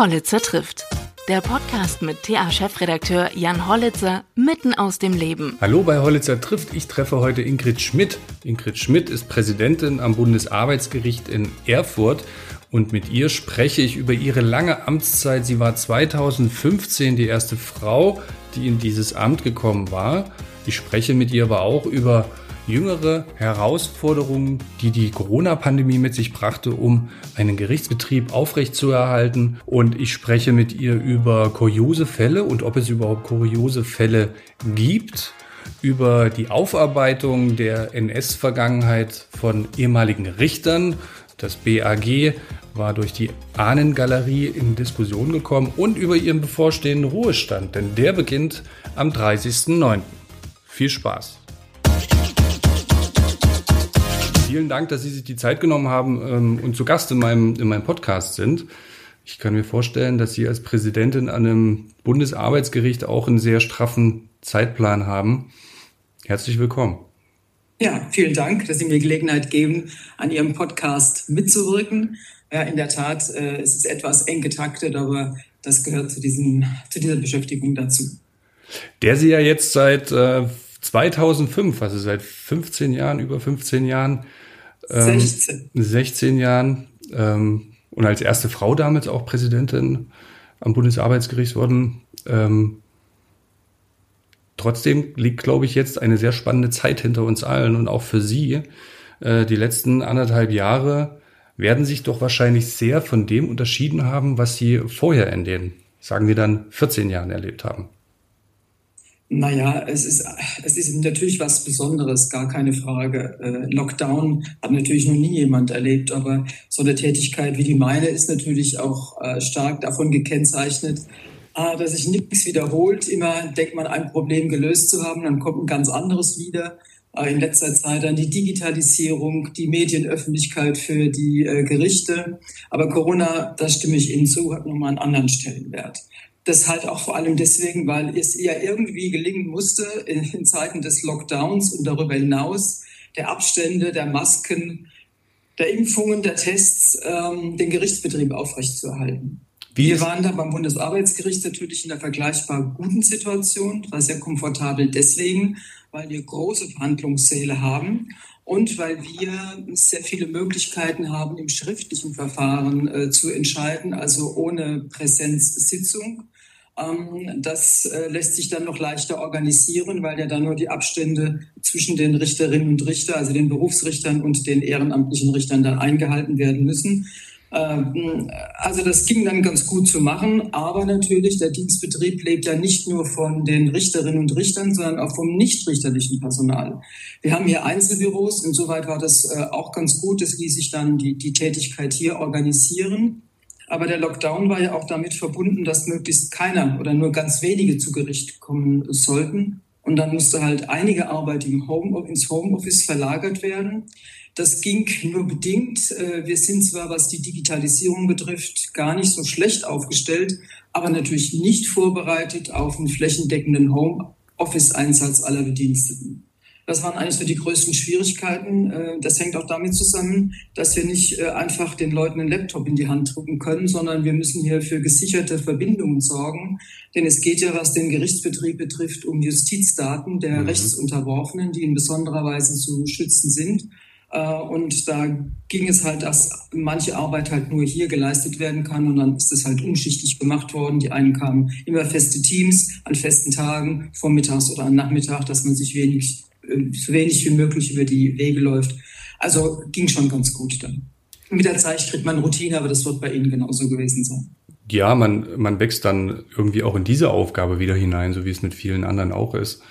Hollitzer trifft. Der Podcast mit TA-Chefredakteur Jan Hollitzer mitten aus dem Leben. Hallo bei Hollitzer trifft. Ich treffe heute Ingrid Schmidt. Ingrid Schmidt ist Präsidentin am Bundesarbeitsgericht in Erfurt und mit ihr spreche ich über ihre lange Amtszeit. Sie war 2015 die erste Frau, die in dieses Amt gekommen war. Ich spreche mit ihr aber auch über jüngere Herausforderungen, die die Corona-Pandemie mit sich brachte, um einen Gerichtsbetrieb aufrechtzuerhalten. Und ich spreche mit ihr über kuriose Fälle und ob es überhaupt kuriose Fälle gibt, über die Aufarbeitung der NS-Vergangenheit von ehemaligen Richtern. Das BAG war durch die Ahnengalerie in Diskussion gekommen und über ihren bevorstehenden Ruhestand, denn der beginnt am 30.09. Viel Spaß! Vielen Dank, dass Sie sich die Zeit genommen haben ähm, und zu Gast in meinem, in meinem Podcast sind. Ich kann mir vorstellen, dass Sie als Präsidentin an einem Bundesarbeitsgericht auch einen sehr straffen Zeitplan haben. Herzlich willkommen. Ja, vielen Dank, dass Sie mir Gelegenheit geben, an Ihrem Podcast mitzuwirken. Ja, in der Tat, äh, es ist etwas eng getaktet, aber das gehört zu, diesem, zu dieser Beschäftigung dazu. Der Sie ja jetzt seit äh, 2005, also seit 15 Jahren, über 15 Jahren, ähm, 16. 16 Jahren ähm, und als erste Frau damals auch Präsidentin am Bundesarbeitsgericht wurden. Ähm, trotzdem liegt, glaube ich, jetzt eine sehr spannende Zeit hinter uns allen und auch für Sie. Äh, die letzten anderthalb Jahre werden sich doch wahrscheinlich sehr von dem unterschieden haben, was Sie vorher in den, sagen wir dann, 14 Jahren erlebt haben. Naja, es ist, es ist natürlich was Besonderes, gar keine Frage. Äh, Lockdown hat natürlich noch nie jemand erlebt, aber so eine Tätigkeit wie die meine ist natürlich auch äh, stark davon gekennzeichnet, äh, dass sich nichts wiederholt. Immer denkt man, ein Problem gelöst zu haben, dann kommt ein ganz anderes wieder. Äh, in letzter Zeit dann die Digitalisierung, die Medienöffentlichkeit für die Gerichte. Aber Corona, da stimme ich Ihnen zu, hat nochmal einen anderen Stellenwert. Das halt auch vor allem deswegen, weil es ja irgendwie gelingen musste in, in Zeiten des Lockdowns und darüber hinaus der Abstände, der Masken, der Impfungen, der Tests, ähm, den Gerichtsbetrieb aufrechtzuerhalten. Wie Wir waren da beim Bundesarbeitsgericht natürlich in einer vergleichbar guten Situation, war sehr komfortabel deswegen, weil wir große Verhandlungssäle haben und weil wir sehr viele Möglichkeiten haben, im schriftlichen Verfahren äh, zu entscheiden, also ohne Präsenzsitzung. Ähm, das äh, lässt sich dann noch leichter organisieren, weil ja dann nur die Abstände zwischen den Richterinnen und Richter, also den Berufsrichtern und den ehrenamtlichen Richtern dann eingehalten werden müssen. Ähm, also das ging dann ganz gut zu machen, aber natürlich der Dienstbetrieb lebt ja nicht nur von den Richterinnen und Richtern, sondern auch vom nichtrichterlichen Personal. Wir haben hier Einzelbüros, insoweit war das äh, auch ganz gut. Es ließ sich dann die, die Tätigkeit hier organisieren. Aber der Lockdown war ja auch damit verbunden, dass möglichst keiner oder nur ganz wenige zu Gericht kommen sollten. Und dann musste halt einige Arbeit im Home, ins Homeoffice verlagert werden. Das ging nur bedingt. Äh, wir sind zwar, was die Digitalisierung betrifft, gar nicht so schlecht aufgestellt, aber natürlich nicht vorbereitet auf einen flächendeckenden Homeoffice-Einsatz aller Bediensteten. Das waren eigentlich so die größten Schwierigkeiten. Äh, das hängt auch damit zusammen, dass wir nicht äh, einfach den Leuten einen Laptop in die Hand drücken können, sondern wir müssen hier für gesicherte Verbindungen sorgen. Denn es geht ja, was den Gerichtsbetrieb betrifft, um Justizdaten der mhm. Rechtsunterworfenen, die in besonderer Weise zu schützen sind. Äh, und da ging es halt, dass manche Arbeit halt nur hier geleistet werden kann und dann ist es halt umschichtig gemacht worden. Die einen kamen immer feste Teams an festen Tagen, vormittags oder am Nachmittag, dass man sich wenig, äh, so wenig wie möglich über die Wege läuft. Also ging schon ganz gut dann. Mit der Zeit kriegt man Routine, aber das wird bei Ihnen genauso gewesen sein. Ja, man, man wächst dann irgendwie auch in diese Aufgabe wieder hinein, so wie es mit vielen anderen auch ist.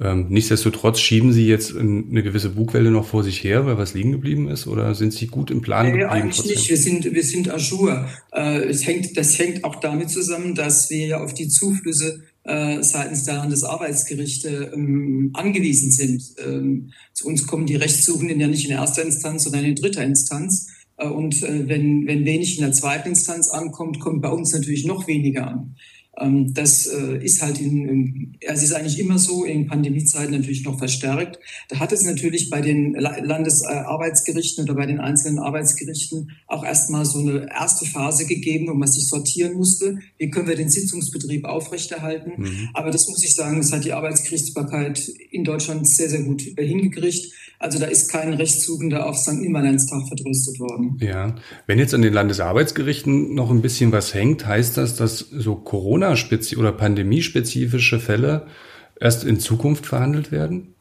Ähm, nichtsdestotrotz schieben Sie jetzt eine gewisse Bugwelle noch vor sich her, weil was liegen geblieben ist, oder sind Sie gut im Plan geblieben? Nee, eigentlich trotzdem? nicht. Wir sind, wir sind Ajour. Äh, es hängt, das hängt auch damit zusammen, dass wir ja auf die Zuflüsse äh, seitens der Landesarbeitsgerichte ähm, angewiesen sind. Ähm, zu uns kommen die Rechtssuchenden ja nicht in erster Instanz, sondern in dritter Instanz. Äh, und äh, wenn, wenn wenig in der zweiten Instanz ankommt, kommt bei uns natürlich noch weniger an. Ähm, das äh, ist halt in, es ist eigentlich immer so, in Pandemiezeiten natürlich noch verstärkt. Da hat es natürlich bei den Landesarbeitsgerichten oder bei den einzelnen Arbeitsgerichten auch erstmal so eine erste Phase gegeben, wo man sich sortieren musste. Wie können wir den Sitzungsbetrieb aufrechterhalten? Mhm. Aber das muss ich sagen, das hat die Arbeitsgerichtsbarkeit in Deutschland sehr, sehr gut hingekriegt. Also da ist kein Rechtssuchender auf St. Immanenztag vertröstet worden. Ja, wenn jetzt an den Landesarbeitsgerichten noch ein bisschen was hängt, heißt das, dass so Corona- oder pandemiespezifische Fälle erst in Zukunft verhandelt werden?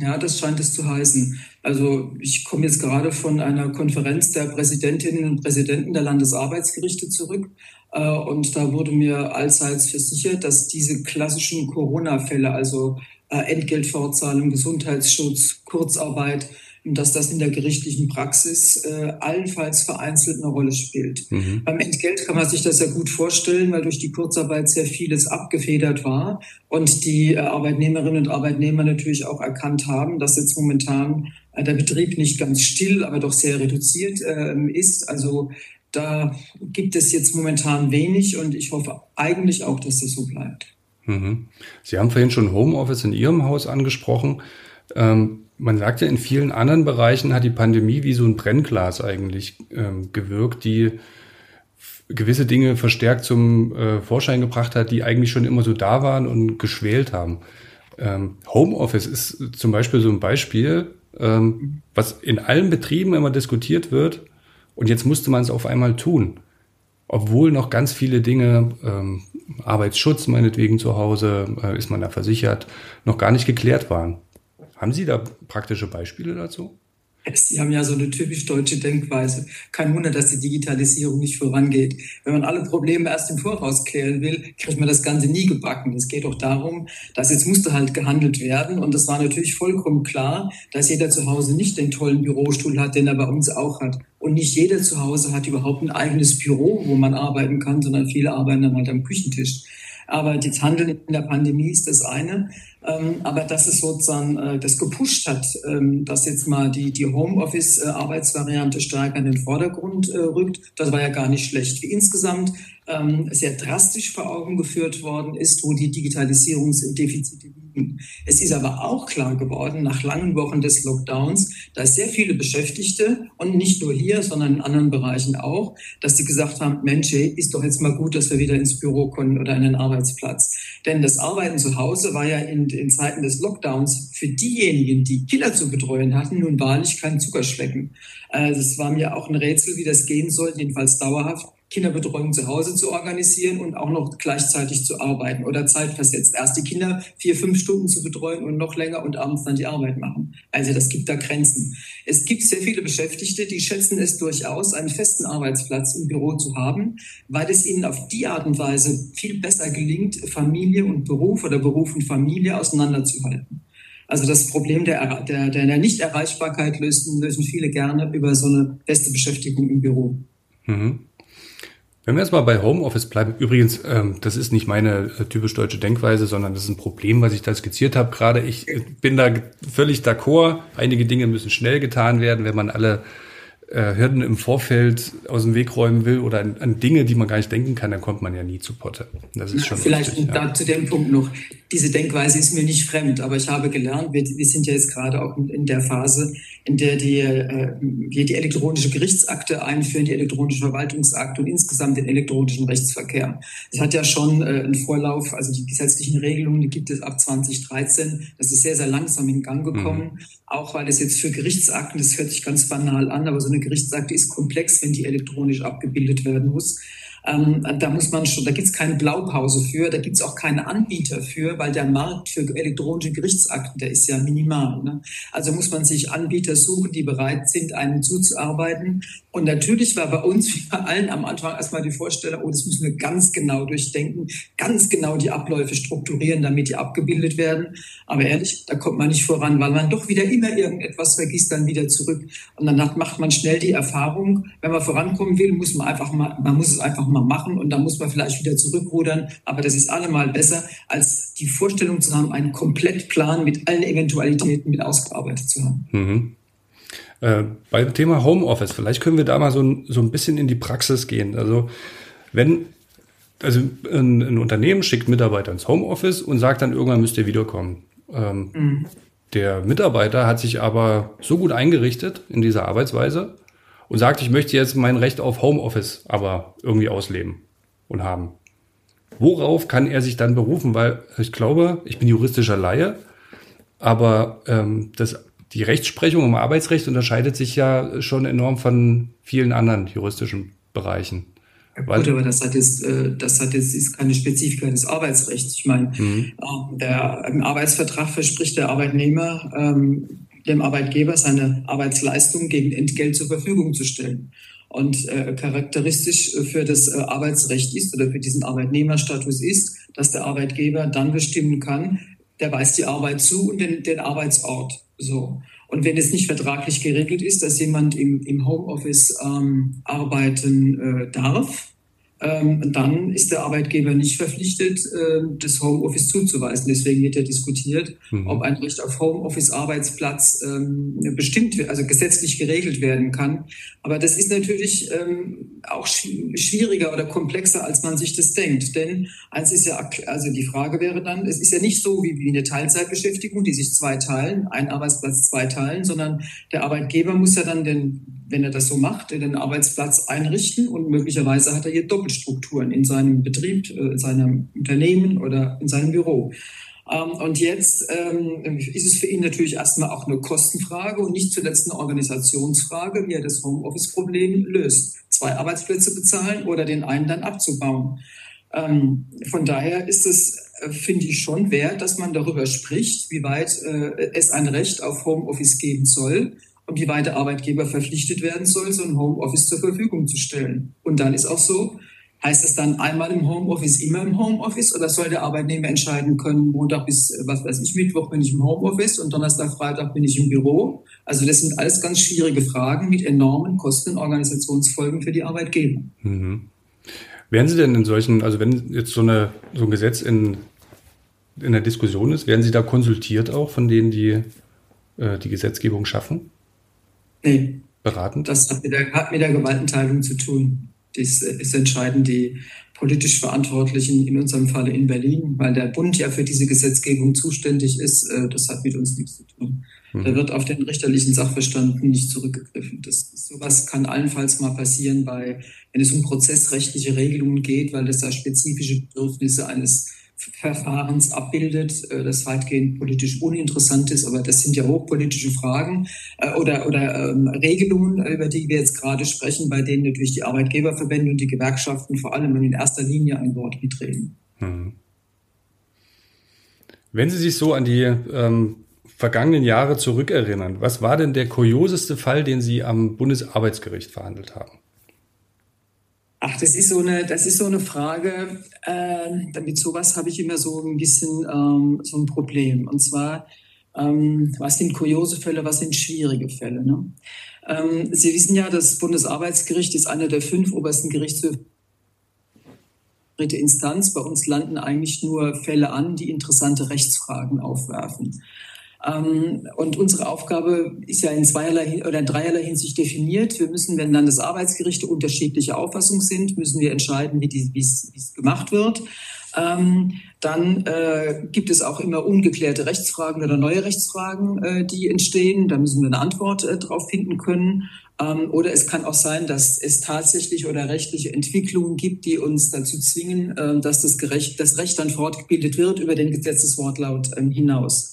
Ja, das scheint es zu heißen. Also ich komme jetzt gerade von einer Konferenz der Präsidentinnen und Präsidenten der Landesarbeitsgerichte zurück. Äh, und da wurde mir allseits versichert, dass diese klassischen Corona-Fälle, also äh, Entgeltfortzahlung, Gesundheitsschutz, Kurzarbeit, dass das in der gerichtlichen Praxis äh, allenfalls vereinzelt eine Rolle spielt. Mhm. Beim Entgelt kann man sich das ja gut vorstellen, weil durch die Kurzarbeit sehr vieles abgefedert war und die äh, Arbeitnehmerinnen und Arbeitnehmer natürlich auch erkannt haben, dass jetzt momentan äh, der Betrieb nicht ganz still, aber doch sehr reduziert äh, ist. Also da gibt es jetzt momentan wenig und ich hoffe eigentlich auch, dass das so bleibt. Mhm. Sie haben vorhin schon Homeoffice in Ihrem Haus angesprochen. Ähm, man sagt ja, in vielen anderen Bereichen hat die Pandemie wie so ein Brennglas eigentlich ähm, gewirkt, die gewisse Dinge verstärkt zum äh, Vorschein gebracht hat, die eigentlich schon immer so da waren und geschwält haben. Ähm, Homeoffice ist zum Beispiel so ein Beispiel, ähm, was in allen Betrieben immer diskutiert wird und jetzt musste man es auf einmal tun obwohl noch ganz viele Dinge, ähm, Arbeitsschutz meinetwegen zu Hause, äh, ist man da versichert, noch gar nicht geklärt waren. Haben Sie da praktische Beispiele dazu? Sie haben ja so eine typisch deutsche Denkweise. Kein Wunder, dass die Digitalisierung nicht vorangeht. Wenn man alle Probleme erst im Voraus klären will, kriegt man das Ganze nie gebacken. Es geht doch darum, dass jetzt musste halt gehandelt werden. Und das war natürlich vollkommen klar, dass jeder zu Hause nicht den tollen Bürostuhl hat, den er bei uns auch hat. Und nicht jeder zu Hause hat überhaupt ein eigenes Büro, wo man arbeiten kann, sondern viele arbeiten dann halt am Küchentisch. Aber das Handeln in der Pandemie ist das eine. Ähm, aber dass es sozusagen äh, das gepusht hat, ähm, dass jetzt mal die, die Homeoffice-Arbeitsvariante stärker in den Vordergrund äh, rückt, das war ja gar nicht schlecht. Wie insgesamt ähm, sehr drastisch vor Augen geführt worden ist, wo die Digitalisierungsdefizite liegen. Es ist aber auch klar geworden, nach langen Wochen des Lockdowns, dass sehr viele Beschäftigte und nicht nur hier, sondern in anderen Bereichen auch, dass die gesagt haben, Mensch, ist doch jetzt mal gut, dass wir wieder ins Büro können oder in den Arbeitsplatz. Denn das Arbeiten zu Hause war ja in, in Zeiten des Lockdowns für diejenigen, die Kinder zu betreuen hatten, nun wahrlich kein Zuckerschlecken. Also es war mir auch ein Rätsel, wie das gehen soll, jedenfalls dauerhaft Kinderbetreuung zu Hause zu organisieren und auch noch gleichzeitig zu arbeiten oder zeitversetzt. Erst die Kinder vier, fünf Stunden zu betreuen und noch länger und abends dann die Arbeit machen. Also das gibt da Grenzen. Es gibt sehr viele Beschäftigte, die schätzen es durchaus, einen festen Arbeitsplatz im Büro zu haben, weil es ihnen auf die Art und Weise viel besser gelingt, Familie und Beruf oder Beruf und Familie auseinanderzuhalten. Also das Problem der, der, der Nichterreichbarkeit lösen, lösen viele gerne über so eine feste Beschäftigung im Büro. Mhm. Wenn wir jetzt mal bei Homeoffice bleiben, übrigens, ähm, das ist nicht meine äh, typisch deutsche Denkweise, sondern das ist ein Problem, was ich da skizziert habe gerade. Ich äh, bin da völlig d'accord. Einige Dinge müssen schnell getan werden, wenn man alle äh, Hürden im Vorfeld aus dem Weg räumen will oder an, an, Dinge, die man gar nicht denken kann, dann kommt man ja nie zu Potte. Das ist schon Vielleicht richtig, ja. zu dem Punkt noch. Diese Denkweise ist mir nicht fremd, aber ich habe gelernt, wir, wir sind ja jetzt gerade auch in der Phase, in der die, äh, wir die elektronische Gerichtsakte einführen, die elektronische Verwaltungsakte und insgesamt den elektronischen Rechtsverkehr. Es hat ja schon äh, einen Vorlauf, also die gesetzlichen Regelungen, die gibt es ab 2013. Das ist sehr, sehr langsam in Gang gekommen, mhm. Auch weil es jetzt für Gerichtsakten, das hört sich ganz banal an, aber so eine Gerichtsakte ist komplex, wenn die elektronisch abgebildet werden muss. Ähm, da muss man schon, da gibt es keine Blaupause für, da gibt es auch keine Anbieter für, weil der Markt für elektronische Gerichtsakten, der ist ja minimal. Ne? Also muss man sich Anbieter suchen, die bereit sind, einen zuzuarbeiten. Und natürlich war bei uns, wie bei allen am Anfang erstmal die Vorstellung, oh, das müssen wir ganz genau durchdenken, ganz genau die Abläufe strukturieren, damit die abgebildet werden. Aber ehrlich, da kommt man nicht voran, weil man doch wieder immer irgendetwas vergisst, dann wieder zurück. Und dann macht man schnell die Erfahrung, wenn man vorankommen will, muss man einfach mal, man muss es einfach mal machen und dann muss man vielleicht wieder zurückrudern. Aber das ist allemal besser, als die Vorstellung zu haben, einen Komplettplan mit allen Eventualitäten mit ausgearbeitet zu haben. Mhm. Äh, beim Thema Homeoffice, vielleicht können wir da mal so, so ein bisschen in die Praxis gehen. Also wenn also ein, ein, Unternehmen schickt Mitarbeiter ins Homeoffice und sagt dann, irgendwann müsst ihr wiederkommen. Ähm, mhm. Der Mitarbeiter hat sich aber so gut eingerichtet in dieser Arbeitsweise und sagt, ich möchte jetzt mein Recht auf Homeoffice aber irgendwie ausleben und haben. Worauf kann er sich dann berufen? Weil ich glaube, ich bin juristischer Laie, aber ähm, das, die Rechtsprechung im Arbeitsrecht unterscheidet sich ja schon enorm von vielen anderen juristischen Bereichen. Ja, gut, aber das hat jetzt, äh, das hat jetzt ist keine Spezifika des Arbeitsrechts. Ich meine, mhm. Der, im Arbeitsvertrag verspricht der Arbeitnehmer ähm, dem Arbeitgeber seine Arbeitsleistung gegen Entgelt zur Verfügung zu stellen. Und äh, charakteristisch für das äh, Arbeitsrecht ist oder für diesen Arbeitnehmerstatus ist, dass der Arbeitgeber dann bestimmen kann, der weist die Arbeit zu und den, den Arbeitsort. So. Und wenn es nicht vertraglich geregelt ist, dass jemand im, im Homeoffice ähm, arbeiten äh, darf, dann ist der Arbeitgeber nicht verpflichtet, äh, das Homeoffice zuzuweisen. Deswegen wird ja diskutiert, mhm. ob ein Recht auf Homeoffice-Arbeitsplatz ähm, bestimmt, also gesetzlich geregelt werden kann. Aber das ist natürlich ähm, auch schwieriger oder komplexer, als man sich das denkt. Denn eins ist ja, also die Frage wäre dann, es ist ja nicht so wie, wie eine Teilzeitbeschäftigung, die sich zwei teilen, ein Arbeitsplatz zwei teilen, sondern der Arbeitgeber muss ja dann den wenn er das so macht, den Arbeitsplatz einrichten und möglicherweise hat er hier Doppelstrukturen in seinem Betrieb, äh, in seinem Unternehmen oder in seinem Büro. Ähm, und jetzt ähm, ist es für ihn natürlich erstmal auch eine Kostenfrage und nicht zuletzt eine Organisationsfrage, wie er das Homeoffice-Problem löst. Zwei Arbeitsplätze bezahlen oder den einen dann abzubauen. Ähm, von daher ist es, äh, finde ich, schon wert, dass man darüber spricht, wie weit äh, es ein Recht auf Homeoffice geben soll und wie weit der Arbeitgeber verpflichtet werden soll, so ein Homeoffice zur Verfügung zu stellen. Und dann ist auch so, heißt es dann einmal im Homeoffice, immer im Homeoffice oder soll der Arbeitnehmer entscheiden können, Montag bis, was weiß ich, Mittwoch bin ich im Homeoffice und Donnerstag, Freitag bin ich im Büro? Also das sind alles ganz schwierige Fragen mit enormen Kosten und Organisationsfolgen für die Arbeitgeber. Mhm. Werden Sie denn in solchen, also wenn jetzt so, eine, so ein Gesetz in, in der Diskussion ist, werden Sie da konsultiert auch von denen, die äh, die Gesetzgebung schaffen? Nee. Beratend? Das hat mit, der, hat mit der Gewaltenteilung zu tun. Das ist entscheidend die politisch Verantwortlichen, in unserem Falle in Berlin, weil der Bund ja für diese Gesetzgebung zuständig ist. Äh, das hat mit uns nichts zu tun. Mhm. Da wird auf den richterlichen Sachverstand nicht zurückgegriffen. Das, sowas kann allenfalls mal passieren, bei, wenn es um prozessrechtliche Regelungen geht, weil das da spezifische Bedürfnisse eines Verfahrens abbildet, äh, das weitgehend politisch uninteressant ist, aber das sind ja hochpolitische Fragen äh, oder, oder ähm, Regelungen, über die wir jetzt gerade sprechen, bei denen natürlich die Arbeitgeberverbände und die Gewerkschaften vor allem in erster Linie ein Wort mitreden. Hm. Wenn Sie sich so an die ähm, vergangenen Jahre zurückerinnern, was war denn der kurioseste Fall, den Sie am Bundesarbeitsgericht verhandelt haben? Ach, das ist so eine, das ist so eine Frage. Äh, mit sowas habe ich immer so ein bisschen ähm, so ein Problem. Und zwar, ähm, was sind kuriose Fälle, was sind schwierige Fälle? Ne? Ähm, Sie wissen ja, das Bundesarbeitsgericht ist einer der fünf obersten Gerichtshöfe dritte Instanz. Bei uns landen eigentlich nur Fälle an, die interessante Rechtsfragen aufwerfen. Ähm, und unsere Aufgabe ist ja in zweierlei oder in dreierlei Hinsicht definiert. Wir müssen, wenn Landesarbeitsgerichte unterschiedliche Auffassung sind, müssen wir entscheiden, wie es gemacht wird. Ähm, dann äh, gibt es auch immer ungeklärte Rechtsfragen oder neue Rechtsfragen, äh, die entstehen. Da müssen wir eine Antwort äh, drauf finden können. Ähm, oder es kann auch sein, dass es tatsächlich oder rechtliche Entwicklungen gibt, die uns dazu zwingen, äh, dass das, Gerecht, das Recht dann fortgebildet wird über den Gesetzeswortlaut ähm, hinaus.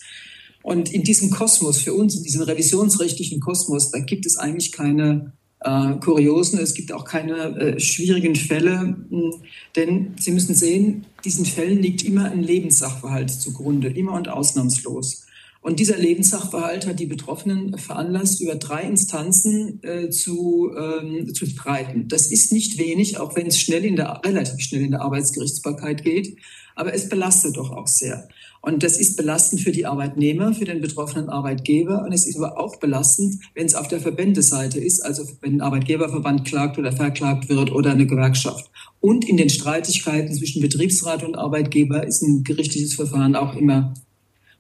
Und in diesem Kosmos, für uns, in diesem revisionsrechtlichen Kosmos, da gibt es eigentlich keine äh, Kuriosen, es gibt auch keine äh, schwierigen Fälle, mh, denn Sie müssen sehen, diesen Fällen liegt immer ein Lebenssachverhalt zugrunde, immer und ausnahmslos. Und dieser Lebenssachverhalt hat die Betroffenen veranlasst, über drei Instanzen äh, zu, ähm, zu streiten. Das ist nicht wenig, auch wenn es schnell in der, relativ schnell in der Arbeitsgerichtsbarkeit geht, aber es belastet doch auch sehr. Und das ist belastend für die Arbeitnehmer, für den betroffenen Arbeitgeber. Und es ist aber auch belastend, wenn es auf der Verbändeseite ist, also wenn ein Arbeitgeberverband klagt oder verklagt wird oder eine Gewerkschaft. Und in den Streitigkeiten zwischen Betriebsrat und Arbeitgeber ist ein gerichtliches Verfahren auch immer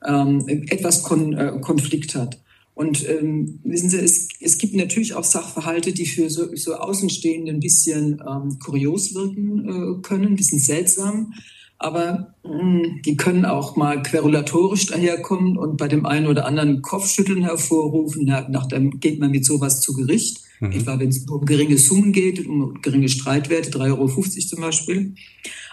ähm, etwas Kon äh, Konflikt hat. Und ähm, wissen Sie, es, es gibt natürlich auch Sachverhalte, die für so, so Außenstehende ein bisschen ähm, kurios wirken äh, können, ein bisschen seltsam. Aber mh, hm, die können auch mal querulatorisch daherkommen und bei dem einen oder anderen Kopfschütteln hervorrufen. Nach, nach dem geht man mit sowas zu Gericht. Mhm. Etwa wenn es um geringe Summen geht, um geringe Streitwerte, 3,50 Euro zum Beispiel.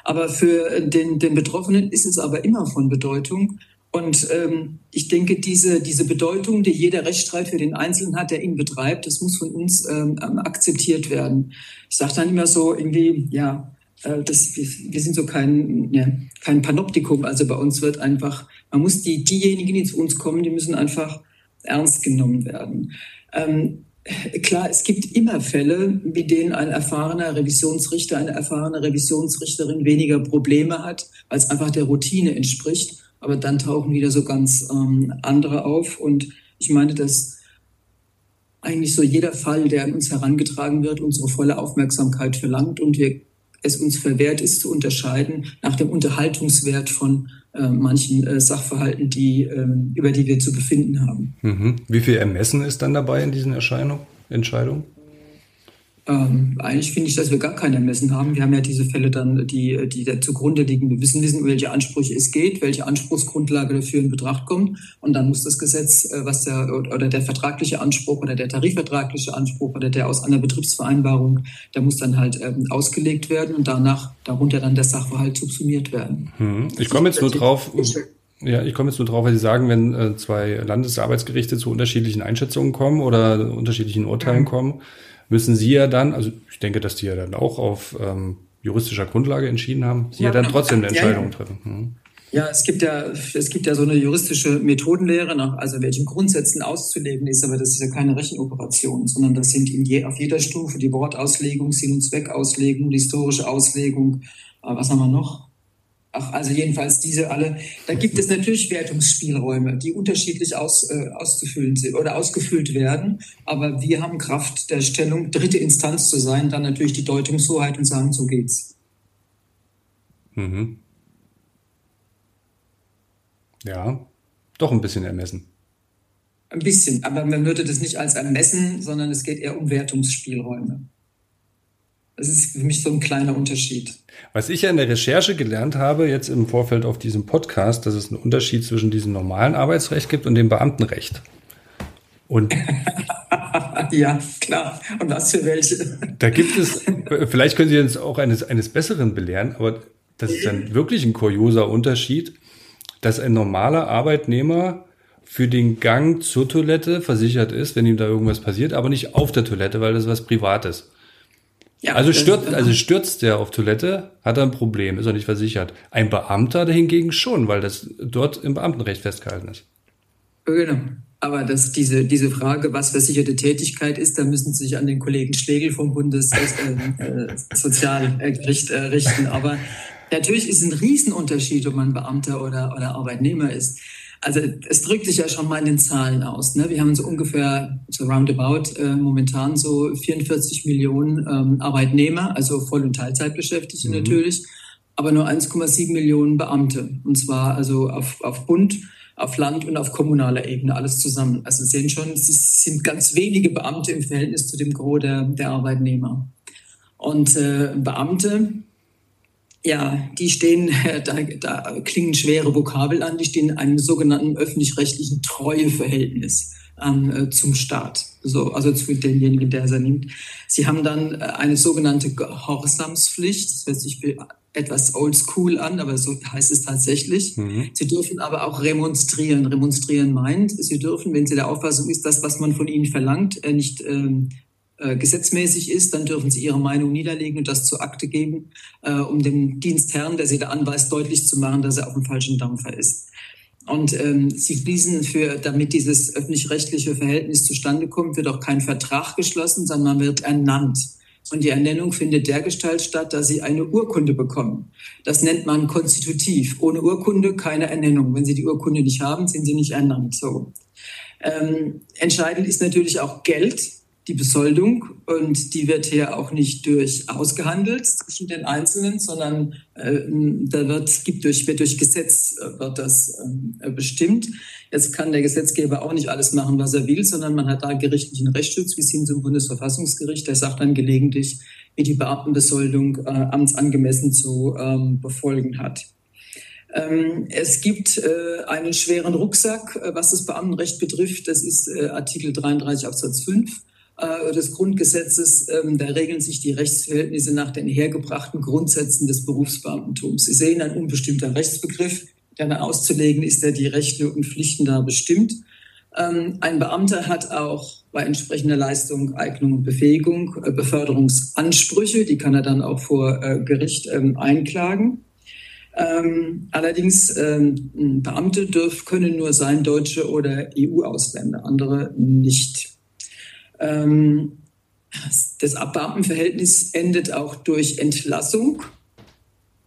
Aber für den, den Betroffenen ist es aber immer von Bedeutung, und ähm, ich denke, diese, diese Bedeutung, die jeder Rechtsstreit für den Einzelnen hat, der ihn betreibt, das muss von uns ähm, akzeptiert werden. Ich sage dann immer so irgendwie, ja, äh, das, wir, wir sind so kein, ja, kein Panoptikum. Also bei uns wird einfach, man muss die, diejenigen, die zu uns kommen, die müssen einfach ernst genommen werden. Ähm, klar, es gibt immer Fälle, mit denen ein erfahrener Revisionsrichter, eine erfahrene Revisionsrichterin weniger Probleme hat, es einfach der Routine entspricht aber dann tauchen wieder so ganz ähm, andere auf. Und ich meine, dass eigentlich so jeder Fall, der an uns herangetragen wird, unsere volle Aufmerksamkeit verlangt und wir es uns verwehrt ist zu unterscheiden nach dem Unterhaltungswert von äh, manchen äh, Sachverhalten, die, äh, über die wir zu befinden haben. Mhm. Wie viel Ermessen ist dann dabei in diesen Erscheinungen, Entscheidungen? Ähm, eigentlich finde ich, dass wir gar kein Ermessen haben. Wir haben ja diese Fälle dann, die, die da zugrunde liegen. Wir wissen, wissen, welche Ansprüche es geht, welche Anspruchsgrundlage dafür in Betracht kommt. Und dann muss das Gesetz, äh, was der, oder der vertragliche Anspruch oder der tarifvertragliche Anspruch oder der aus einer Betriebsvereinbarung, der muss dann halt ähm, ausgelegt werden und danach darunter dann der Sachverhalt subsumiert werden. Hm. Ich komme jetzt nur drauf. Ja, ich komme jetzt nur drauf, weil Sie sagen, wenn äh, zwei Landesarbeitsgerichte zu unterschiedlichen Einschätzungen kommen oder unterschiedlichen Urteilen mhm. kommen, müssen Sie ja dann, also ich denke, dass die ja dann auch auf ähm, juristischer Grundlage entschieden haben, Sie ja, ja dann trotzdem eine Entscheidung ja, ja. treffen. Mhm. Ja, es gibt ja, es gibt ja so eine juristische Methodenlehre, nach also welchen Grundsätzen auszulegen ist, aber das ist ja keine Rechenoperation, sondern das sind in je, auf jeder Stufe die Wortauslegung, Sinn- und Zweckauslegung, die historische Auslegung, äh, was haben wir noch? Ach, also jedenfalls diese alle. Da gibt es natürlich Wertungsspielräume, die unterschiedlich aus, äh, auszufüllen sind oder ausgefüllt werden. Aber wir haben Kraft der Stellung, dritte Instanz zu sein, dann natürlich die Deutungshoheit und sagen, so geht's. Mhm. Ja, doch ein bisschen ermessen. Ein bisschen, aber man würde das nicht als ermessen, sondern es geht eher um Wertungsspielräume. Das ist für mich so ein kleiner Unterschied. Was ich ja in der Recherche gelernt habe, jetzt im Vorfeld auf diesem Podcast, dass es einen Unterschied zwischen diesem normalen Arbeitsrecht gibt und dem Beamtenrecht. Und ja, klar. Und was für welche? Da gibt es, vielleicht können Sie uns auch eines, eines Besseren belehren, aber das ist dann wirklich ein kurioser Unterschied, dass ein normaler Arbeitnehmer für den Gang zur Toilette versichert ist, wenn ihm da irgendwas passiert, aber nicht auf der Toilette, weil das was Privates. Ja, also stürzt, also stürzt der auf Toilette, hat er ein Problem, ist er nicht versichert. Ein Beamter hingegen schon, weil das dort im Beamtenrecht festgehalten ist. Genau. Aber das, diese, diese Frage, was versicherte Tätigkeit ist, da müssen Sie sich an den Kollegen Schlegel vom Bundessozialgericht äh, äh, äh, richten. Aber natürlich ist ein Riesenunterschied, ob man Beamter oder, oder Arbeitnehmer ist. Also es drückt sich ja schon mal in den Zahlen aus. Ne? Wir haben so ungefähr so roundabout äh, momentan so 44 Millionen ähm, Arbeitnehmer, also Voll- und Teilzeitbeschäftigte mhm. natürlich, aber nur 1,7 Millionen Beamte. Und zwar also auf, auf Bund, auf Land und auf kommunaler Ebene alles zusammen. Also Sie sehen schon, es sind ganz wenige Beamte im Verhältnis zu dem Gros der, der Arbeitnehmer. Und äh, Beamte ja, die stehen, da, da klingen schwere Vokabel an, die stehen in einem sogenannten öffentlich-rechtlichen Treueverhältnis ähm, äh, zum Staat, so, also zu demjenigen, der sie nimmt. Sie haben dann äh, eine sogenannte Gehorsamspflicht, das hört sich etwas oldschool an, aber so heißt es tatsächlich. Mhm. Sie dürfen aber auch remonstrieren. Remonstrieren meint, Sie dürfen, wenn Sie der Auffassung ist, dass was man von Ihnen verlangt, äh, nicht ähm, äh, gesetzmäßig ist, dann dürfen Sie Ihre Meinung niederlegen und das zur Akte geben, äh, um dem Dienstherrn, der Sie da anweist, deutlich zu machen, dass er auf dem falschen Dampfer ist. Und ähm, Sie fließen für, damit dieses öffentlich-rechtliche Verhältnis zustande kommt, wird auch kein Vertrag geschlossen, sondern man wird ernannt. Und die Ernennung findet dergestalt statt, dass Sie eine Urkunde bekommen. Das nennt man konstitutiv. Ohne Urkunde keine Ernennung. Wenn Sie die Urkunde nicht haben, sind Sie nicht ernannt. So. Ähm, entscheidend ist natürlich auch Geld. Die Besoldung und die wird hier auch nicht durch ausgehandelt zwischen den Einzelnen, sondern äh, da wird, gibt durch, wird durch Gesetz äh, wird das äh, bestimmt. Jetzt kann der Gesetzgeber auch nicht alles machen, was er will, sondern man hat da gerichtlichen Rechtsschutz, wie es hin zum Bundesverfassungsgericht, der sagt dann gelegentlich, wie die Beamtenbesoldung äh, amtsangemessen zu ähm, befolgen hat. Ähm, es gibt äh, einen schweren Rucksack, äh, was das Beamtenrecht betrifft. Das ist äh, Artikel 33 Absatz 5 äh, des Grundgesetzes, ähm, da regeln sich die Rechtsverhältnisse nach den hergebrachten Grundsätzen des Berufsbeamtentums. Sie sehen ein unbestimmter Rechtsbegriff, der auszulegen ist, der die Rechte und Pflichten da bestimmt. Ähm, ein Beamter hat auch bei entsprechender Leistung, Eignung und Befähigung äh, Beförderungsansprüche, die kann er dann auch vor äh, Gericht ähm, einklagen. allerdings Beamte dürfen, können nur sein Deutsche oder EU-Ausländer, andere nicht. Ähm, das Beamtenverhältnis endet auch durch Entlassung.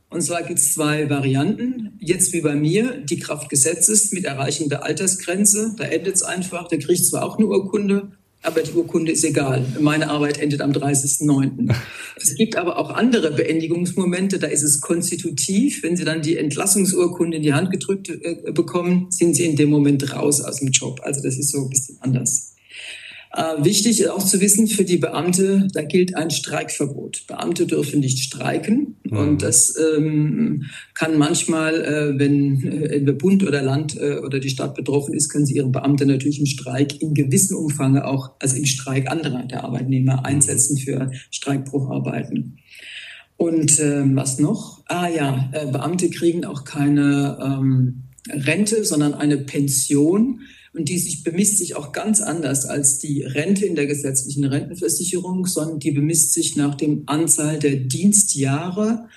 Und zwar gibt es zwei Varianten. Jetzt wie bei mir, die Kraft Gesetzes mit Erreichen der Altersgrenze. Da endet es einfach. Der kriegt zwar auch eine Urkunde, aber die Urkunde ist egal. Meine Arbeit endet am 30.09. Es gibt aber auch andere Beendigungsmomente. Da ist es konstitutiv. Wenn Sie dann die Entlassungsurkunde in die Hand gedrückt äh, bekommen, sind Sie in dem Moment raus aus dem Job. Also das ist so ein bisschen anders. Äh, wichtig ist auch zu wissen, für die Beamte, da gilt ein Streikverbot. Beamte dürfen nicht streiken. Mhm. Und das ähm, kann manchmal, äh, wenn äh, der Bund oder Land äh, oder die Stadt betroffen ist, können sie ihre Beamte natürlich im Streik in gewissem Umfang auch, also im Streik anderer der Arbeitnehmer einsetzen für Streikbrucharbeiten. Und äh, was noch? Ah ja, äh, Beamte kriegen auch keine ähm, Rente, sondern eine Pension und die sich bemisst sich auch ganz anders als die Rente in der gesetzlichen Rentenversicherung, sondern die bemisst sich nach dem Anzahl der Dienstjahre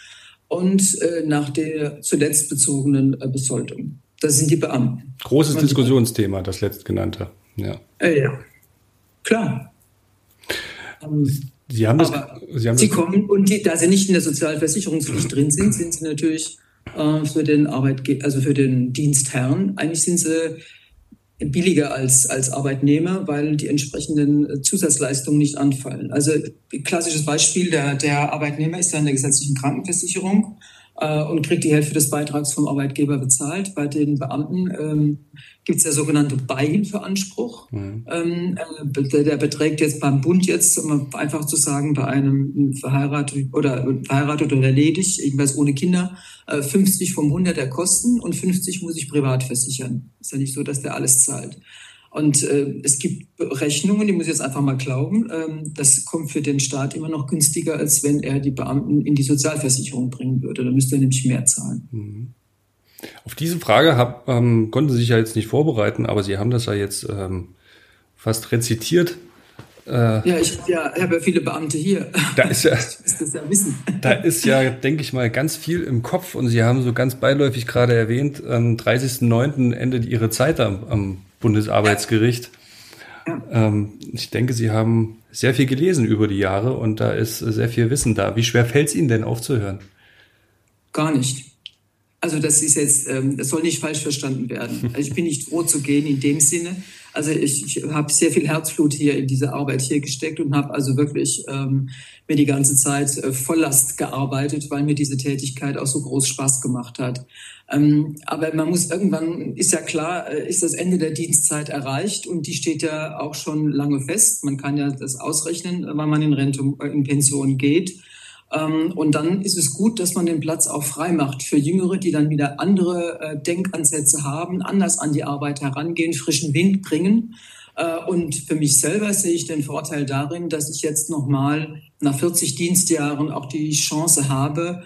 und äh, nach der zuletzt bezogenen äh, Besoldung. Das sind die Beamten. Großes und Diskussionsthema, das letztgenannte. Ja. Äh, ja, klar. Sie haben das. Sie, haben sie das kommen und die, da sie nicht in der Sozialversicherungspflicht drin sind, sind sie natürlich äh, für den Arbeitgeber, also für den Dienstherrn. Eigentlich sind sie billiger als, als Arbeitnehmer, weil die entsprechenden äh, Zusatzleistungen nicht anfallen. Also klassisches Beispiel, der, der Arbeitnehmer ist ja in der gesetzlichen Krankenversicherung äh, und kriegt die Hälfte des Beitrags vom Arbeitgeber bezahlt. Bei den Beamten ähm, gibt es der sogenannte Beihilfeanspruch. Mhm. Ähm, äh, der, der, beträgt jetzt beim Bund jetzt, um einfach zu sagen, bei einem verheiratet oder verheiratet oder ledig, irgendwas ohne Kinder, äh, 50 vom 100 der Kosten und 50 muss ich privat versichern. Ist ja nicht so, dass der alles zahlt. Und äh, es gibt Rechnungen, die muss ich jetzt einfach mal glauben, ähm, das kommt für den Staat immer noch günstiger, als wenn er die Beamten in die Sozialversicherung bringen würde. Da müsste er nämlich mehr zahlen. Mhm. Auf diese Frage hab, ähm, konnten Sie sich ja jetzt nicht vorbereiten, aber Sie haben das ja jetzt ähm, fast rezitiert. Äh, ja, ich ja, habe ja viele Beamte hier. Da ist ja, das ja wissen. Da ist ja, denke ich mal, ganz viel im Kopf und Sie haben so ganz beiläufig gerade erwähnt, am 30.09. endet Ihre Zeit am, am Bundesarbeitsgericht. Ähm, ich denke, Sie haben sehr viel gelesen über die Jahre und da ist sehr viel Wissen da. Wie schwer fällt es Ihnen denn aufzuhören? Gar nicht. Also das ist jetzt, ähm, das soll nicht falsch verstanden werden. Also ich bin nicht froh zu gehen in dem Sinne. Also ich, ich habe sehr viel Herzblut hier in diese Arbeit hier gesteckt und habe also wirklich ähm, mir die ganze Zeit äh, Volllast gearbeitet, weil mir diese Tätigkeit auch so groß Spaß gemacht hat. Ähm, aber man muss irgendwann, ist ja klar, äh, ist das Ende der Dienstzeit erreicht und die steht ja auch schon lange fest. Man kann ja das ausrechnen, wann man in Rente, äh, in Pension geht. Ähm, und dann ist es gut, dass man den Platz auch frei macht für Jüngere, die dann wieder andere äh, Denkansätze haben, anders an die Arbeit herangehen, frischen Wind bringen. Äh, und für mich selber sehe ich den Vorteil darin, dass ich jetzt nochmal nach 40 Dienstjahren auch die Chance habe,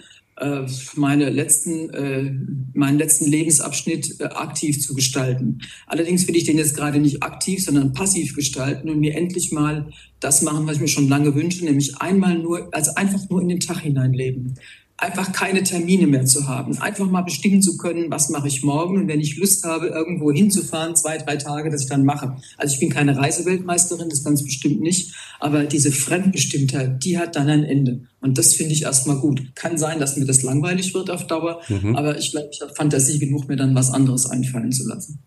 meine letzten, äh, meinen letzten Lebensabschnitt äh, aktiv zu gestalten. Allerdings will ich den jetzt gerade nicht aktiv, sondern passiv gestalten und mir endlich mal das machen, was ich mir schon lange wünsche, nämlich einmal nur, also einfach nur in den Tag hineinleben einfach keine Termine mehr zu haben, einfach mal bestimmen zu können, was mache ich morgen und wenn ich Lust habe, irgendwo hinzufahren, zwei, drei Tage, dass ich dann mache. Also ich bin keine Reiseweltmeisterin, das ganz bestimmt nicht, aber diese Fremdbestimmtheit, die hat dann ein Ende. Und das finde ich erstmal gut. Kann sein, dass mir das langweilig wird auf Dauer, mhm. aber ich glaube, ich habe Fantasie genug, mir dann was anderes einfallen zu lassen.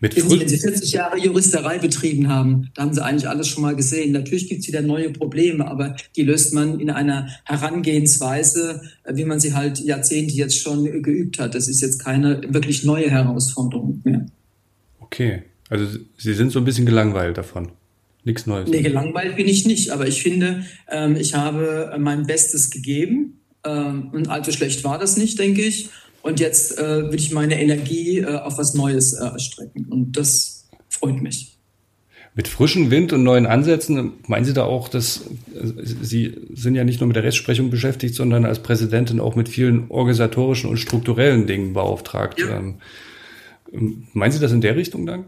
Mit wenn, Sie, wenn Sie 40 Jahre Juristerei betrieben haben, da haben Sie eigentlich alles schon mal gesehen. Natürlich gibt es wieder neue Probleme, aber die löst man in einer Herangehensweise, äh, wie man sie halt Jahrzehnte jetzt schon geübt hat. Das ist jetzt keine wirklich neue Herausforderung mehr. Okay, also Sie sind so ein bisschen gelangweilt davon. Nichts Neues. Nee, gelangweilt bin ich nicht, aber ich finde, ähm, ich habe mein Bestes gegeben. Ähm, und allzu schlecht war das nicht, denke ich. Und jetzt äh, will ich meine Energie äh, auf was Neues äh, strecken. Und das freut mich. Mit frischem Wind und neuen Ansätzen, meinen Sie da auch, dass äh, Sie sind ja nicht nur mit der Rechtsprechung beschäftigt, sondern als Präsidentin auch mit vielen organisatorischen und strukturellen Dingen beauftragt. Ja. Ähm, meinen Sie das in der Richtung dann?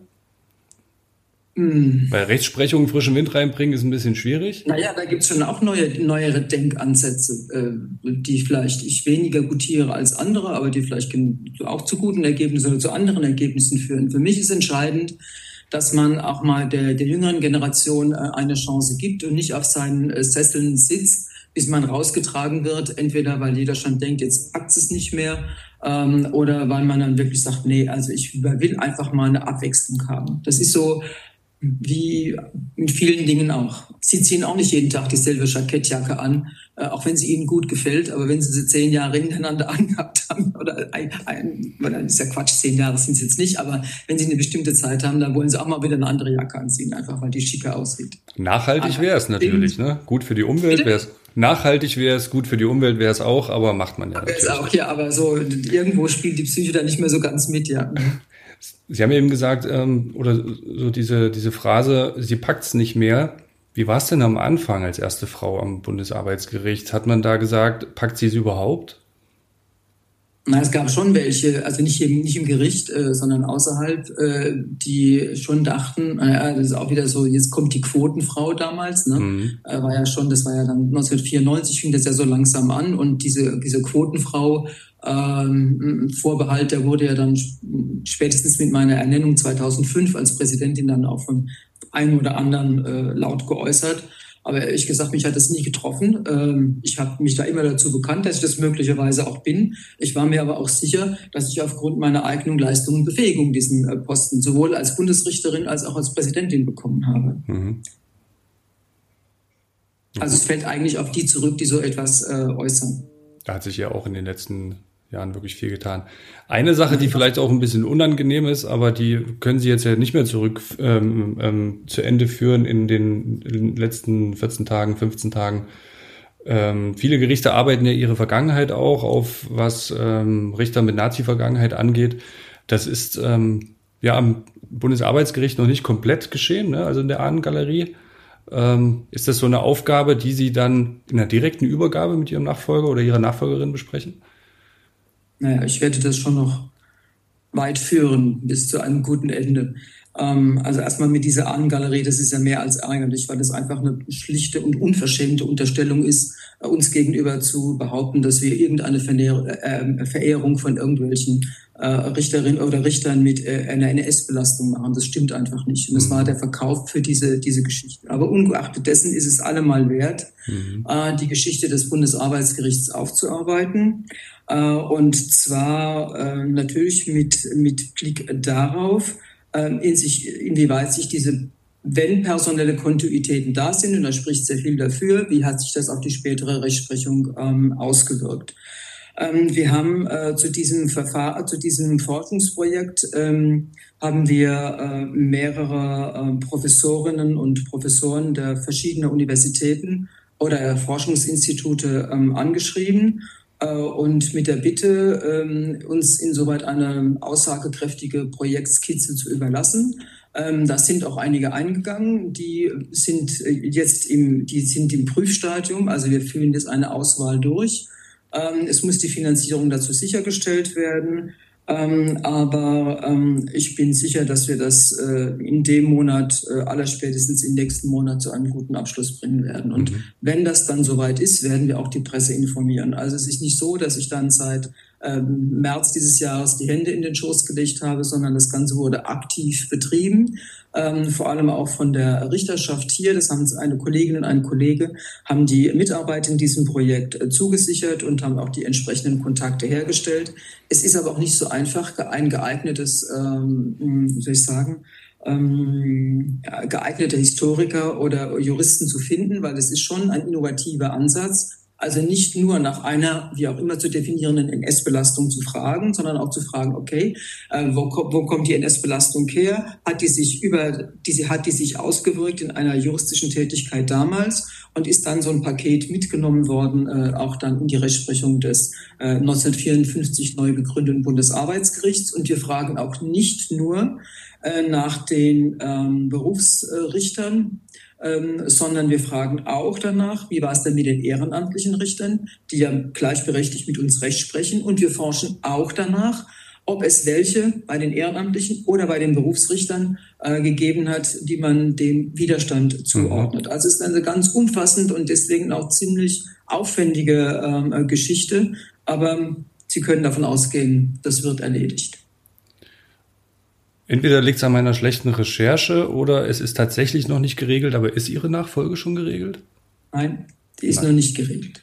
Mhm. Weil Rechtsprechung frischen Wind reinbringen ist ein bisschen schwierig. Naja, da gibt es schon auch neue, neuere Denkansätze, äh, die vielleicht ich weniger gutiere als andere, aber die vielleicht auch zu guten Ergebnissen oder zu anderen Ergebnissen führen. Für mich ist entscheidend, dass man auch mal der, der jüngeren Generation äh, eine Chance gibt und nicht auf seinen äh, Sesseln sitzt, bis man rausgetragen wird, entweder weil jeder schon denkt, jetzt packt es nicht mehr, ähm, oder weil man dann wirklich sagt, nee, also ich will einfach mal eine Abwechslung haben. Das ist so wie mit vielen Dingen auch. Sie ziehen auch nicht jeden Tag dieselbe Jackettjacke an, äh, auch wenn sie ihnen gut gefällt. Aber wenn sie sie zehn Jahre hintereinander angehabt haben, oder ein, ein, das ist ja Quatsch, zehn Jahre sind sie jetzt nicht, aber wenn sie eine bestimmte Zeit haben, dann wollen sie auch mal wieder eine andere Jacke anziehen, einfach weil die schicker aussieht. Nachhaltig wäre es natürlich, ne? Gut für die Umwelt wäre es. Nachhaltig wäre es, gut für die Umwelt wäre es auch, aber macht man ja. Wäre es auch, ja, aber so irgendwo spielt die Psyche da nicht mehr so ganz mit, ja. Sie haben eben gesagt, ähm, oder so diese, diese Phrase, sie packt's nicht mehr. Wie war es denn am Anfang als erste Frau am Bundesarbeitsgericht? Hat man da gesagt, packt sie es überhaupt? Na, es gab schon welche, also nicht im, nicht im Gericht, äh, sondern außerhalb, äh, die schon dachten, naja, das ist auch wieder so, jetzt kommt die Quotenfrau damals, ne? Mhm. Äh, war ja schon, das war ja dann 1994, fing das ja so langsam an und diese, diese Quotenfrau, ähm, Vorbehalt, der wurde ja dann spätestens mit meiner Ernennung 2005 als Präsidentin dann auch von einem oder anderen äh, laut geäußert. Aber ehrlich gesagt, mich hat das nie getroffen. Ähm, ich habe mich da immer dazu bekannt, dass ich das möglicherweise auch bin. Ich war mir aber auch sicher, dass ich aufgrund meiner Eignung, Leistung und Befähigung diesen äh, Posten sowohl als Bundesrichterin als auch als Präsidentin bekommen habe. Mhm. Also es fällt eigentlich auf die zurück, die so etwas äh, äußern. Da hat sich ja auch in den letzten Jahren wirklich viel getan. Eine Sache, die vielleicht auch ein bisschen unangenehm ist, aber die können Sie jetzt ja nicht mehr zurück ähm, ähm, zu Ende führen in den, letzten 14 Tagen, 15 Tagen. Ähm, viele Gerichte arbeiten ja ihre Vergangenheit auch auf, was ähm, Richter mit Nazi-Vergangenheit angeht. Das ist ähm, ja am Bundesarbeitsgericht noch nicht komplett geschehen, ne? also in der Ahnengalerie. Ähm, ist das so eine Aufgabe, die Sie dann in der direkten Übergabe mit Ihrem Nachfolger oder Ihrer Nachfolgerin besprechen? Naja, ich werde das schon noch weit führen bis zu einem guten Ende. Ähm, also erstmal mit dieser Ahnengalerie, das ist ja mehr als ärgerlich, weil das einfach eine schlichte und unverschämte Unterstellung ist, äh, uns gegenüber zu behaupten, dass wir irgendeine äh, Verehrung von irgendwelchen äh, Richterinnen oder Richtern mit einer NS-Belastung machen. Das stimmt einfach nicht. Und das war mhm. der Verkauf für diese, diese Geschichte. Aber ungeachtet dessen ist es allemal wert, mhm. die Geschichte des Bundesarbeitsgerichts aufzuarbeiten. Äh, und zwar äh, natürlich mit, mit Blick darauf, in sich, inwieweit sich diese wenn personelle Kontinuitäten da sind, und da spricht sehr viel dafür, wie hat sich das auf die spätere Rechtsprechung ähm, ausgewirkt. Ähm, wir haben äh, zu diesem Verfahren, zu diesem Forschungsprojekt ähm, haben wir äh, mehrere äh, Professorinnen und Professoren der verschiedenen Universitäten oder Forschungsinstitute ähm, angeschrieben und mit der Bitte, ähm, uns insoweit eine aussagekräftige Projektskizze zu überlassen. Ähm, da sind auch einige eingegangen, die sind äh, jetzt im, die sind im Prüfstadium, also wir führen jetzt eine Auswahl durch. Ähm, es muss die Finanzierung dazu sichergestellt werden. Ähm, aber ähm, ich bin sicher, dass wir das äh, in dem Monat, äh, allerspätestens im nächsten Monat zu einem guten Abschluss bringen werden. Und mhm. wenn das dann soweit ist, werden wir auch die Presse informieren. Also es ist nicht so, dass ich dann seit ähm, März dieses Jahres die Hände in den Schoß gelegt habe, sondern das Ganze wurde aktiv betrieben. Ähm, vor allem auch von der Richterschaft hier, das haben eine Kollegin und ein Kollege, haben die Mitarbeit in diesem Projekt äh, zugesichert und haben auch die entsprechenden Kontakte hergestellt. Es ist aber auch nicht so einfach, ein geeignetes, ähm, wie soll ich sagen, ähm, geeignete Historiker oder Juristen zu finden, weil es ist schon ein innovativer Ansatz. Also nicht nur nach einer, wie auch immer zu definierenden NS-Belastung zu fragen, sondern auch zu fragen, okay, äh, wo, wo kommt die NS-Belastung her? Hat die sich über, die, hat die sich ausgewirkt in einer juristischen Tätigkeit damals und ist dann so ein Paket mitgenommen worden, äh, auch dann in die Rechtsprechung des äh, 1954 neu gegründeten Bundesarbeitsgerichts. Und wir fragen auch nicht nur äh, nach den ähm, Berufsrichtern, ähm, sondern wir fragen auch danach, wie war es denn mit den ehrenamtlichen Richtern, die ja gleichberechtigt mit uns Recht sprechen. Und wir forschen auch danach, ob es welche bei den Ehrenamtlichen oder bei den Berufsrichtern äh, gegeben hat, die man dem Widerstand zuordnet. Mhm. Also es ist eine ganz umfassend und deswegen auch ziemlich aufwendige äh, Geschichte. Aber Sie können davon ausgehen, das wird erledigt. Entweder liegt es an meiner schlechten Recherche oder es ist tatsächlich noch nicht geregelt, aber ist Ihre Nachfolge schon geregelt? Nein, die ist Nein. noch nicht geregelt.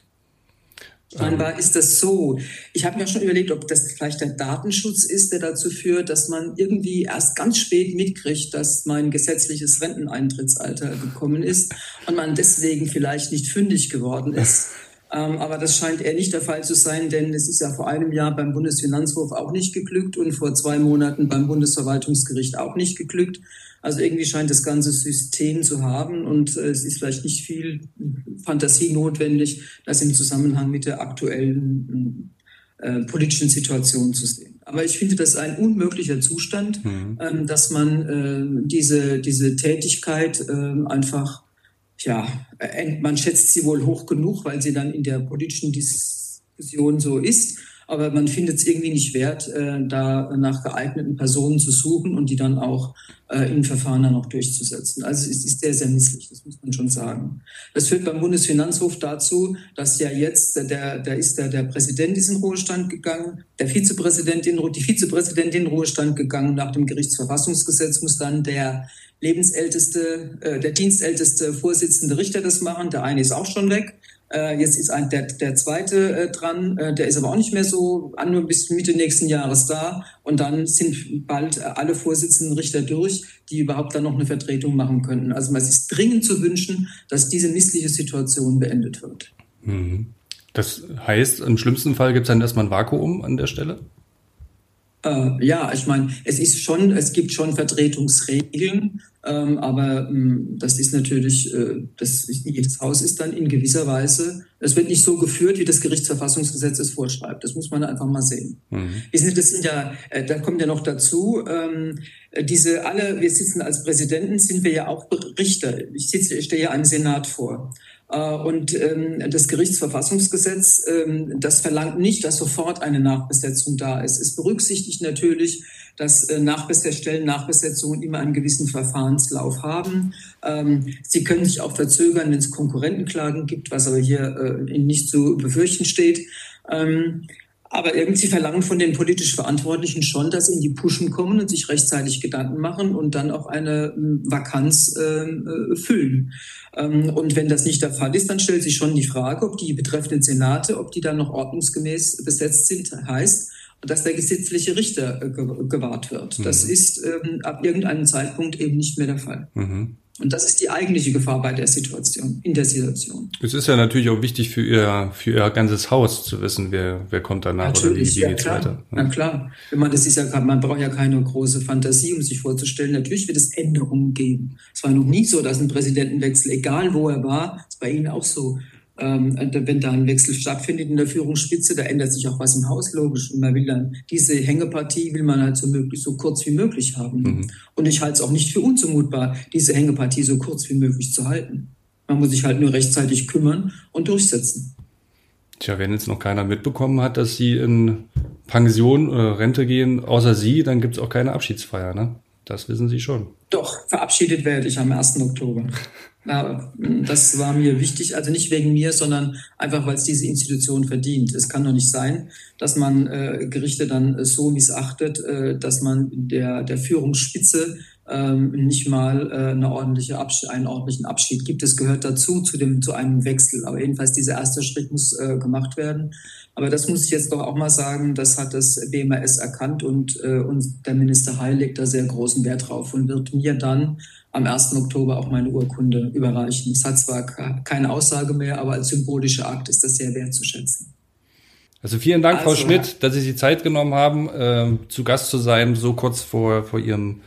Scheinbar ähm. ist das so. Ich habe mir schon überlegt, ob das vielleicht der Datenschutz ist, der dazu führt, dass man irgendwie erst ganz spät mitkriegt, dass mein gesetzliches Renteneintrittsalter gekommen ist und man deswegen vielleicht nicht fündig geworden ist. Ähm, aber das scheint eher nicht der Fall zu sein, denn es ist ja vor einem Jahr beim Bundesfinanzhof auch nicht geglückt und vor zwei Monaten beim Bundesverwaltungsgericht auch nicht geglückt. Also irgendwie scheint das ganze System zu haben und äh, es ist vielleicht nicht viel Fantasie notwendig, das im Zusammenhang mit der aktuellen äh, politischen Situation zu sehen. Aber ich finde das ein unmöglicher Zustand, mhm. ähm, dass man äh, diese, diese Tätigkeit äh, einfach ja, man schätzt sie wohl hoch genug, weil sie dann in der politischen Diskussion so ist. Aber man findet es irgendwie nicht wert, äh, da nach geeigneten Personen zu suchen und die dann auch äh, in Verfahren dann auch durchzusetzen. Also es ist sehr, sehr misslich, das muss man schon sagen. Das führt beim Bundesfinanzhof dazu, dass ja jetzt, der, der ist der, der Präsident ist in Ruhestand gegangen, der Vizepräsidentin, die Vizepräsidentin in Ruhestand gegangen. Nach dem Gerichtsverfassungsgesetz muss dann der lebensälteste, äh, der dienstälteste Vorsitzende Richter das machen. Der eine ist auch schon weg. Äh, jetzt ist ein, der, der zweite äh, dran, äh, der ist aber auch nicht mehr so nur bis Mitte nächsten Jahres da. Und dann sind bald alle Vorsitzenden Richter durch, die überhaupt dann noch eine Vertretung machen könnten. Also es ist dringend zu wünschen, dass diese missliche Situation beendet wird. Mhm. Das heißt, im schlimmsten Fall gibt es dann erstmal ein Vakuum an der Stelle? Äh, ja, ich meine, es ist schon, es gibt schon Vertretungsregeln, ähm, aber ähm, das ist natürlich, äh, das ist, jedes Haus ist dann in gewisser Weise, es wird nicht so geführt, wie das Gerichtsverfassungsgesetz es vorschreibt. Das muss man einfach mal sehen. Mhm. Wir sind, das sind ja, äh, da kommt ja noch dazu, ähm, diese alle, wir sitzen als Präsidenten, sind wir ja auch Richter. Ich sitze, ich stehe ja einem Senat vor. Äh, und ähm, das Gerichtsverfassungsgesetz, ähm, das verlangt nicht, dass sofort eine Nachbesetzung da ist. Es berücksichtigt natürlich, dass äh, Nachbesetzstellen, Nachbesetzungen immer einen gewissen Verfahrenslauf haben. Ähm, sie können sich auch verzögern, wenn es Konkurrentenklagen gibt, was aber hier äh, nicht zu befürchten steht. Aber irgendwie verlangen von den politisch Verantwortlichen schon, dass sie in die Pushen kommen und sich rechtzeitig Gedanken machen und dann auch eine ähm, Vakanz ähm, äh, füllen. Ähm, und wenn das nicht der Fall ist, dann stellt sich schon die Frage, ob die betreffenden Senate, ob die dann noch ordnungsgemäß besetzt sind, heißt, dass der gesetzliche Richter äh, gewahrt wird. Mhm. Das ist ähm, ab irgendeinem Zeitpunkt eben nicht mehr der Fall. Mhm. Und das ist die eigentliche Gefahr bei der Situation, in der Situation. Es ist ja natürlich auch wichtig für Ihr, für Ihr ganzes Haus zu wissen, wer, wer kommt danach natürlich, oder wie, wie ja, geht's klar. weiter. Ja. Na klar. Wenn man das ist ja, man braucht ja keine große Fantasie, um sich vorzustellen. Natürlich wird es Änderungen geben. Es war noch nie so, dass ein Präsidentenwechsel, egal wo er war, ist bei Ihnen auch so, ähm, wenn da ein Wechsel stattfindet in der Führungsspitze, da ändert sich auch was im Haus, logisch. Und man will dann, diese Hängepartie will man halt so möglich, so kurz wie möglich haben. Mhm. Und ich halte es auch nicht für unzumutbar, diese Hängepartie so kurz wie möglich zu halten. Man muss sich halt nur rechtzeitig kümmern und durchsetzen. Tja, wenn jetzt noch keiner mitbekommen hat, dass Sie in Pension oder Rente gehen, außer Sie, dann gibt es auch keine Abschiedsfeier, ne? Das wissen Sie schon. Doch, verabschiedet werde ich am 1. Oktober. Das war mir wichtig, also nicht wegen mir, sondern einfach, weil es diese Institution verdient. Es kann doch nicht sein, dass man äh, Gerichte dann so missachtet, äh, dass man der, der Führungsspitze ähm, nicht mal äh, eine ordentliche einen ordentlichen Abschied gibt. Es gehört dazu, zu, dem, zu einem Wechsel. Aber jedenfalls dieser erste Schritt muss äh, gemacht werden. Aber das muss ich jetzt doch auch mal sagen, das hat das BMAS erkannt und, äh, und der Minister Heil legt da sehr großen Wert drauf und wird mir dann am 1. Oktober auch meine Urkunde überreichen. Es hat zwar keine Aussage mehr, aber als symbolischer Akt ist das sehr wertzuschätzen. Also vielen Dank, also, Frau Schmidt, dass Sie sich Zeit genommen haben, äh, zu Gast zu sein, so kurz vor, vor Ihrem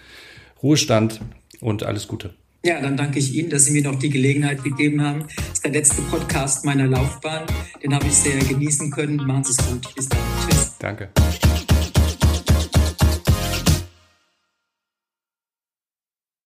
Ruhestand und alles Gute. Ja, dann danke ich Ihnen, dass Sie mir noch die Gelegenheit gegeben haben. Das ist der letzte Podcast meiner Laufbahn. Den habe ich sehr genießen können. Machen Sie es gut. Bis dann. Tschüss. Danke.